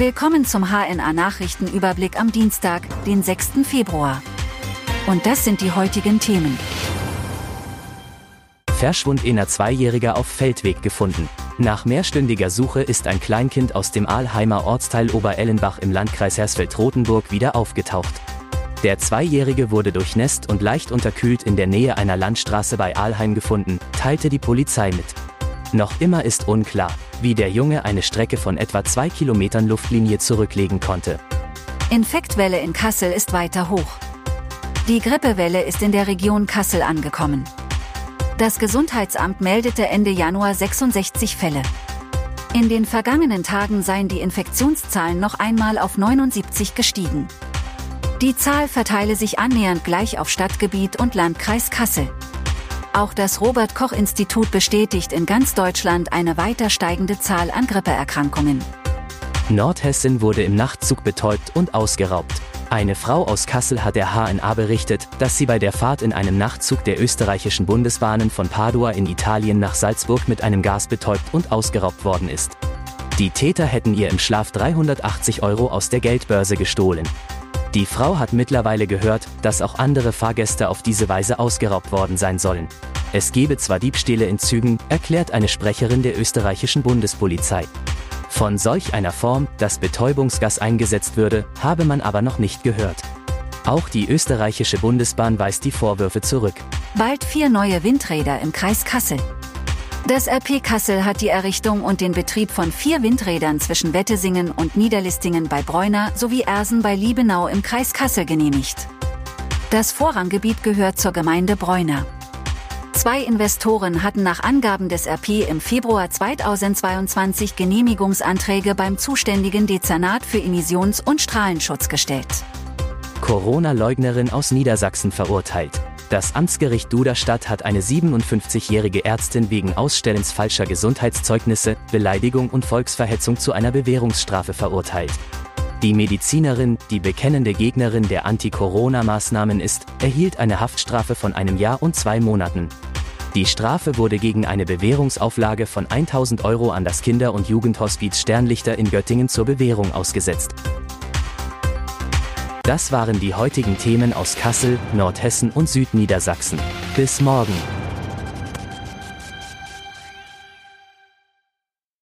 Willkommen zum HNA Nachrichtenüberblick am Dienstag, den 6. Februar. Und das sind die heutigen Themen. Verschwundener Zweijähriger auf Feldweg gefunden. Nach mehrstündiger Suche ist ein Kleinkind aus dem Aalheimer Ortsteil Oberellenbach im Landkreis Hersfeld-Rotenburg wieder aufgetaucht. Der Zweijährige wurde durchnässt und leicht unterkühlt in der Nähe einer Landstraße bei Aalheim gefunden, teilte die Polizei mit. Noch immer ist unklar, wie der Junge eine Strecke von etwa zwei Kilometern Luftlinie zurücklegen konnte. Infektwelle in Kassel ist weiter hoch. Die Grippewelle ist in der Region Kassel angekommen. Das Gesundheitsamt meldete Ende Januar 66 Fälle. In den vergangenen Tagen seien die Infektionszahlen noch einmal auf 79 gestiegen. Die Zahl verteile sich annähernd gleich auf Stadtgebiet und Landkreis Kassel. Auch das Robert Koch Institut bestätigt in ganz Deutschland eine weiter steigende Zahl an Grippeerkrankungen. Nordhessen wurde im Nachtzug betäubt und ausgeraubt. Eine Frau aus Kassel hat der HNA berichtet, dass sie bei der Fahrt in einem Nachtzug der österreichischen Bundesbahnen von Padua in Italien nach Salzburg mit einem Gas betäubt und ausgeraubt worden ist. Die Täter hätten ihr im Schlaf 380 Euro aus der Geldbörse gestohlen. Die Frau hat mittlerweile gehört, dass auch andere Fahrgäste auf diese Weise ausgeraubt worden sein sollen. Es gebe zwar Diebstähle in Zügen, erklärt eine Sprecherin der österreichischen Bundespolizei. Von solch einer Form, dass Betäubungsgas eingesetzt würde, habe man aber noch nicht gehört. Auch die österreichische Bundesbahn weist die Vorwürfe zurück. Bald vier neue Windräder im Kreis Kassel. Das RP Kassel hat die Errichtung und den Betrieb von vier Windrädern zwischen Wettesingen und Niederlistingen bei Bräuner sowie Ersen bei Liebenau im Kreis Kassel genehmigt. Das Vorranggebiet gehört zur Gemeinde Bräuner. Zwei Investoren hatten nach Angaben des RP im Februar 2022 Genehmigungsanträge beim zuständigen Dezernat für Emissions- und Strahlenschutz gestellt. Corona-Leugnerin aus Niedersachsen verurteilt. Das Amtsgericht Duderstadt hat eine 57-jährige Ärztin wegen Ausstellens falscher Gesundheitszeugnisse, Beleidigung und Volksverhetzung zu einer Bewährungsstrafe verurteilt. Die Medizinerin, die bekennende Gegnerin der Anti-Corona-Maßnahmen ist, erhielt eine Haftstrafe von einem Jahr und zwei Monaten. Die Strafe wurde gegen eine Bewährungsauflage von 1000 Euro an das Kinder- und Jugendhospiz Sternlichter in Göttingen zur Bewährung ausgesetzt. Das waren die heutigen Themen aus Kassel, Nordhessen und Südniedersachsen. Bis morgen.